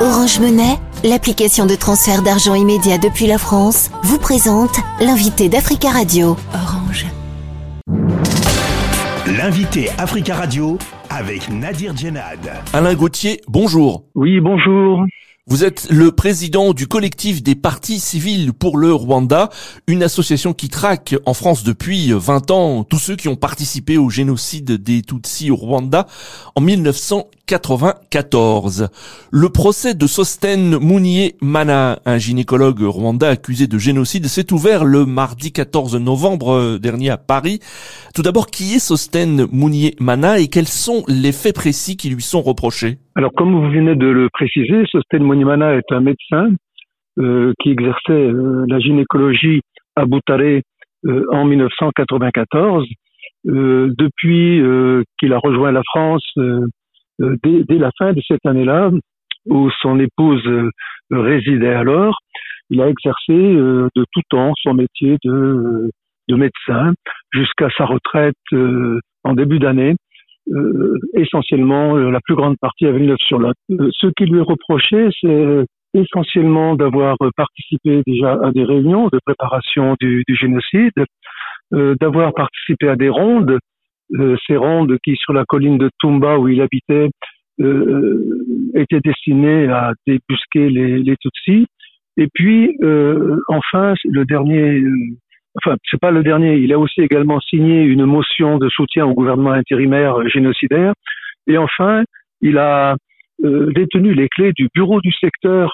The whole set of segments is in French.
Orange Monnaie, l'application de transfert d'argent immédiat depuis la France, vous présente l'invité d'Africa Radio. Orange. L'invité Africa Radio avec Nadir Djenad. Alain Gauthier, bonjour. Oui, bonjour. Vous êtes le président du collectif des partis civils pour le Rwanda, une association qui traque en France depuis 20 ans tous ceux qui ont participé au génocide des Tutsis au Rwanda en 1994. Le procès de Sosten Mounier Mana, un gynécologue rwandais accusé de génocide, s'est ouvert le mardi 14 novembre dernier à Paris. Tout d'abord, qui est Sosten Mounier Mana et quels sont les faits précis qui lui sont reprochés? Alors, comme vous venez de le préciser, Sosten Monimana est un médecin euh, qui exerçait euh, la gynécologie à Boutaré euh, en 1994. depuis qu'il a rejoint la France, dès, dès, la fin de cette année-là, où son épouse résidait alors, il a exercé de tout temps son métier de, de médecin jusqu'à sa retraite en début d'année euh, essentiellement euh, la plus grande partie à Villeneuve-sur-Lot. Euh, ce qui lui est reproché, c'est essentiellement d'avoir participé déjà à des réunions de préparation du, du génocide, d'avoir participé à des rondes, ces rondes qui sur la colline de Tumba où il habitait étaient destinées à débusquer les, Tutsis. Et puis enfin, le dernier enfin, c'est pas le dernier, il a aussi également signé une motion de soutien au gouvernement intérimaire génocidaire. Et enfin, il a euh, détenu les clés du bureau du secteur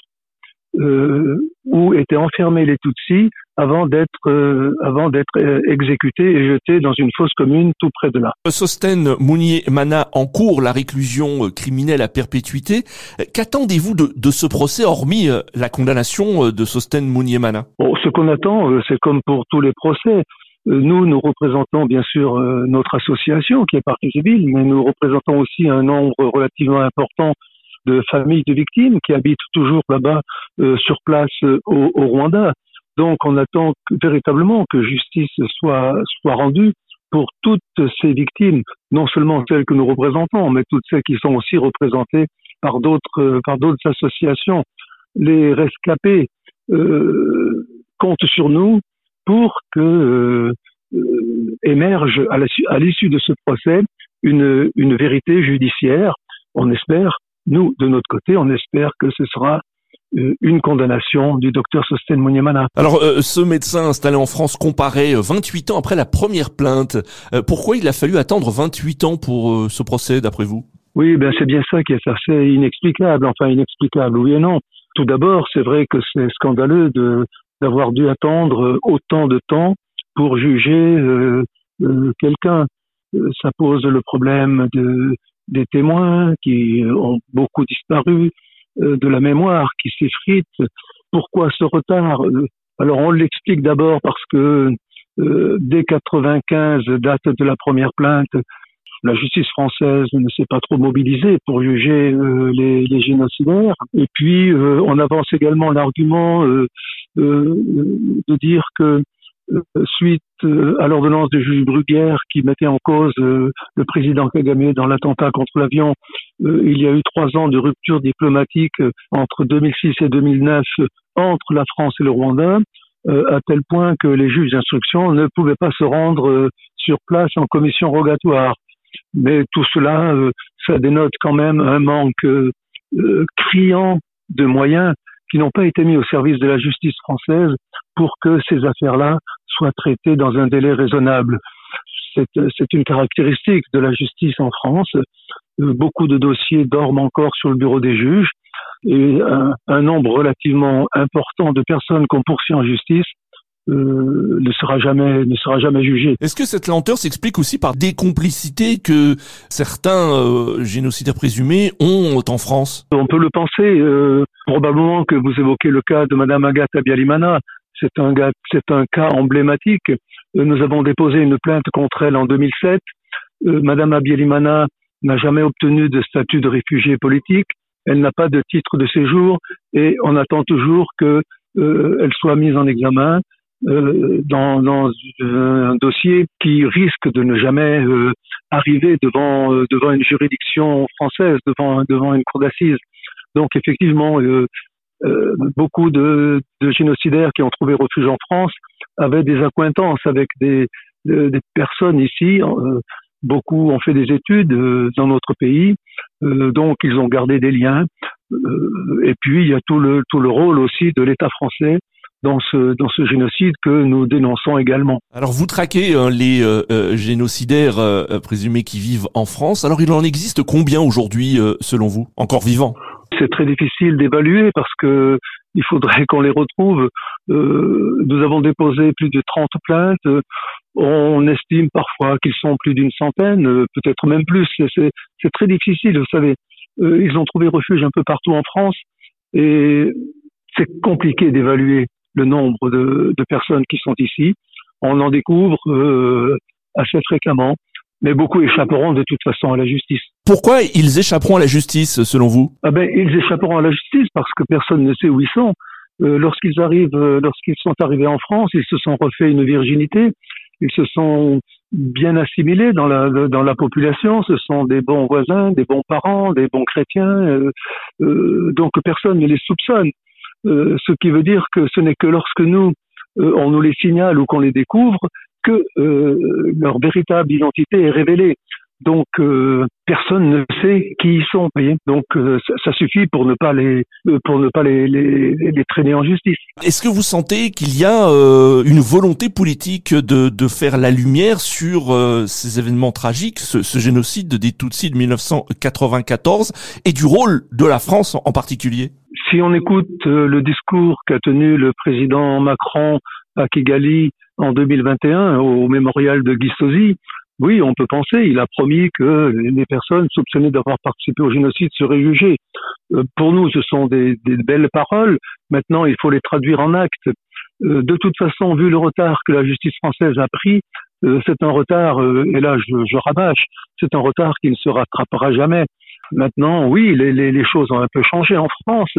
euh, où étaient enfermés les Tutsis avant d'être euh, avant d'être euh, exécutés et jetés dans une fosse commune tout près de là. Sosten Mounier Mana en cours la réclusion criminelle à perpétuité. Qu'attendez-vous de, de, ce procès hormis la condamnation de Sosten Mounier Mana bon, Ce qu'on attend, c'est comme pour tous les procès. Nous, nous représentons bien sûr notre association qui est partie civile, mais nous représentons aussi un nombre relativement important de familles de victimes qui habitent toujours là-bas euh, sur place euh, au, au, Rwanda. Donc on attend véritablement que justice soit, rendue pour toutes ces victimes, non seulement celles que nous représentons, mais toutes celles qui sont aussi représentées par d'autres associations. Les rescapés euh, comptent sur nous pour que euh, émerge à l'issue de ce procès une, vérité judiciaire. On espère nous, de notre côté, on espère que ce sera une condamnation du docteur Sosten Monyemana. Alors, euh, ce médecin installé en France comparé 28 ans après la première plainte. Euh, pourquoi il a fallu attendre 28 ans pour ce procès, d'après vous? Oui, ben c'est bien ça qui est assez inexplicable. Enfin, inexplicable, oui et non. Tout d'abord, c'est vrai que c'est scandaleux de d'avoir dû attendre autant de temps pour juger quelqu'un. Ça pose le problème de des témoins qui ont beaucoup disparu, euh, de la mémoire qui s'effrite. Pourquoi ce retard Alors on l'explique d'abord parce que euh, dès 95, date de la première plainte, la justice française ne s'est pas trop mobilisée pour juger euh, les, les, génocidaires. Et puis, on avance également l'argument de dire que euh, suite euh, à l'ordonnance de juge Bruguière qui mettait en cause euh, le président Kagame dans l'attentat contre l'avion, il y a eu trois ans de rupture diplomatique entre 2006 et 2009 entre la France et le Rwanda, à tel point que les juges d'instruction ne pouvaient pas se rendre sur place en commission rogatoire. Mais tout cela, ça dénote quand même un manque criant de moyens qui n'ont pas été mis au service de la justice française pour que ces affaires-là soient traitées dans un délai raisonnable. C'est une caractéristique de la justice en France. Beaucoup de dossiers dorment encore sur le bureau des juges et un, un nombre relativement important de personnes qu'on poursuit en justice euh, ne sera jamais ne sera jamais jugé. Est-ce que cette lenteur s'explique aussi par des complicités que certains euh, génocidaires présumés ont en France? On peut le penser. Euh, probablement que vous évoquez le cas de Madame Agatha Bialimana. C'est un cas emblématique. Euh, nous avons déposé une plainte contre elle en 2007. Madame Abiyalimana n'a jamais obtenu de statut de réfugié politique. Elle n'a pas de titre de séjour et on attend toujours que elle soit mise en examen euh, dans, un dossier qui risque de ne jamais euh, arriver devant euh, devant une juridiction française, devant devant une cour d'assises. Donc effectivement, euh, euh, beaucoup de, génocidaires qui ont trouvé refuge en France avaient des accointances avec des, des personnes ici. beaucoup ont fait des études dans notre pays, donc ils ont gardé des liens. et puis il y a tout le tout le rôle aussi de l'État français dans ce, dans ce génocide que nous dénonçons également. Alors vous traquez hein, les euh, euh, génocidaires euh, présumés qui vivent en France. Alors il en existe combien aujourd'hui selon vous, encore vivants? C'est très difficile d'évaluer parce que il faudrait qu'on les retrouve. nous avons déposé plus de 30 plaintes. On estime parfois qu'ils sont plus d'une centaine, peut-être même plus. C'est très difficile, vous savez. ils ont trouvé refuge un peu partout en France et c'est compliqué d'évaluer le nombre de, de, personnes qui sont ici. On en découvre euh, assez fréquemment, mais beaucoup échapperont de toute façon à la justice. Pourquoi ils échapperont à la justice, selon vous? Ah ben, Ils échapperont à la justice parce que personne ne sait où ils sont. Euh, lorsqu'ils arrivent, euh, lorsqu'ils sont arrivés en France, ils se sont refait une virginité, ils se sont bien assimilés dans la dans la population. Ce sont des bons voisins, des bons parents, des bons chrétiens. Euh, donc personne ne les soupçonne. Ce qui veut dire que ce n'est que lorsque nous, on nous les signale ou qu'on les découvre, que euh, leur véritable identité est révélée. Donc personne ne sait qui ils sont. Voyez Donc ça, suffit pour ne pas les pour ne pas les, les, les traîner en justice. Est-ce que vous sentez qu'il y a une volonté politique de, de faire la lumière sur ces événements tragiques, ce, ce, génocide des Tutsis de 1994 et du rôle de la France en particulier? Si on écoute euh, le discours qu'a tenu le président Macron à Kigali en 2021 au mémorial de Gistosi, oui, on peut penser, il a promis que les personnes soupçonnées d'avoir participé au génocide seraient jugées. Euh, pour nous, ce sont des, belles paroles. Maintenant, il faut les traduire en actes. Euh, de toute façon, vu le retard que la justice française a pris, c'est un retard, et là je, je rabâche, c'est un retard qui ne se rattrapera jamais. Maintenant, oui, les, les, les, choses ont un peu changé en France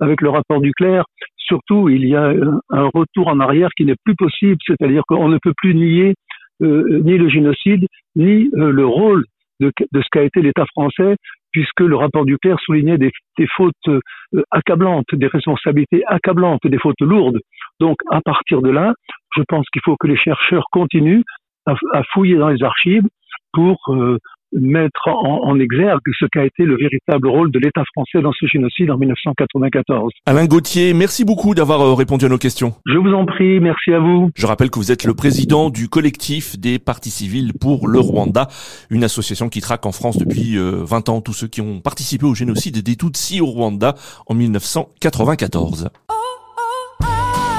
avec le rapport du clerc. Surtout, il y a un retour en arrière qui n'est plus possible, c'est-à-dire qu'on ne peut plus nier euh, ni le génocide, ni euh, le rôle de, ce qu'a été l'État français, puisque le rapport du clerc soulignait des, fautes euh, accablantes, des responsabilités accablantes, des fautes lourdes. Donc, à partir de là, je pense qu'il faut que les chercheurs continuent à fouiller dans les archives pour mettre en, en exergue ce qu'a été le véritable rôle de l'État français dans ce génocide en 1994. Alain Gauthier, merci beaucoup d'avoir euh, répondu à nos questions. Je vous en prie, merci à vous. Je rappelle que vous êtes le président du collectif des partis civils pour le Rwanda, une association qui traque en France depuis 20 euh, ans tous ceux qui ont participé au génocide des Tutsis au Rwanda en 1994.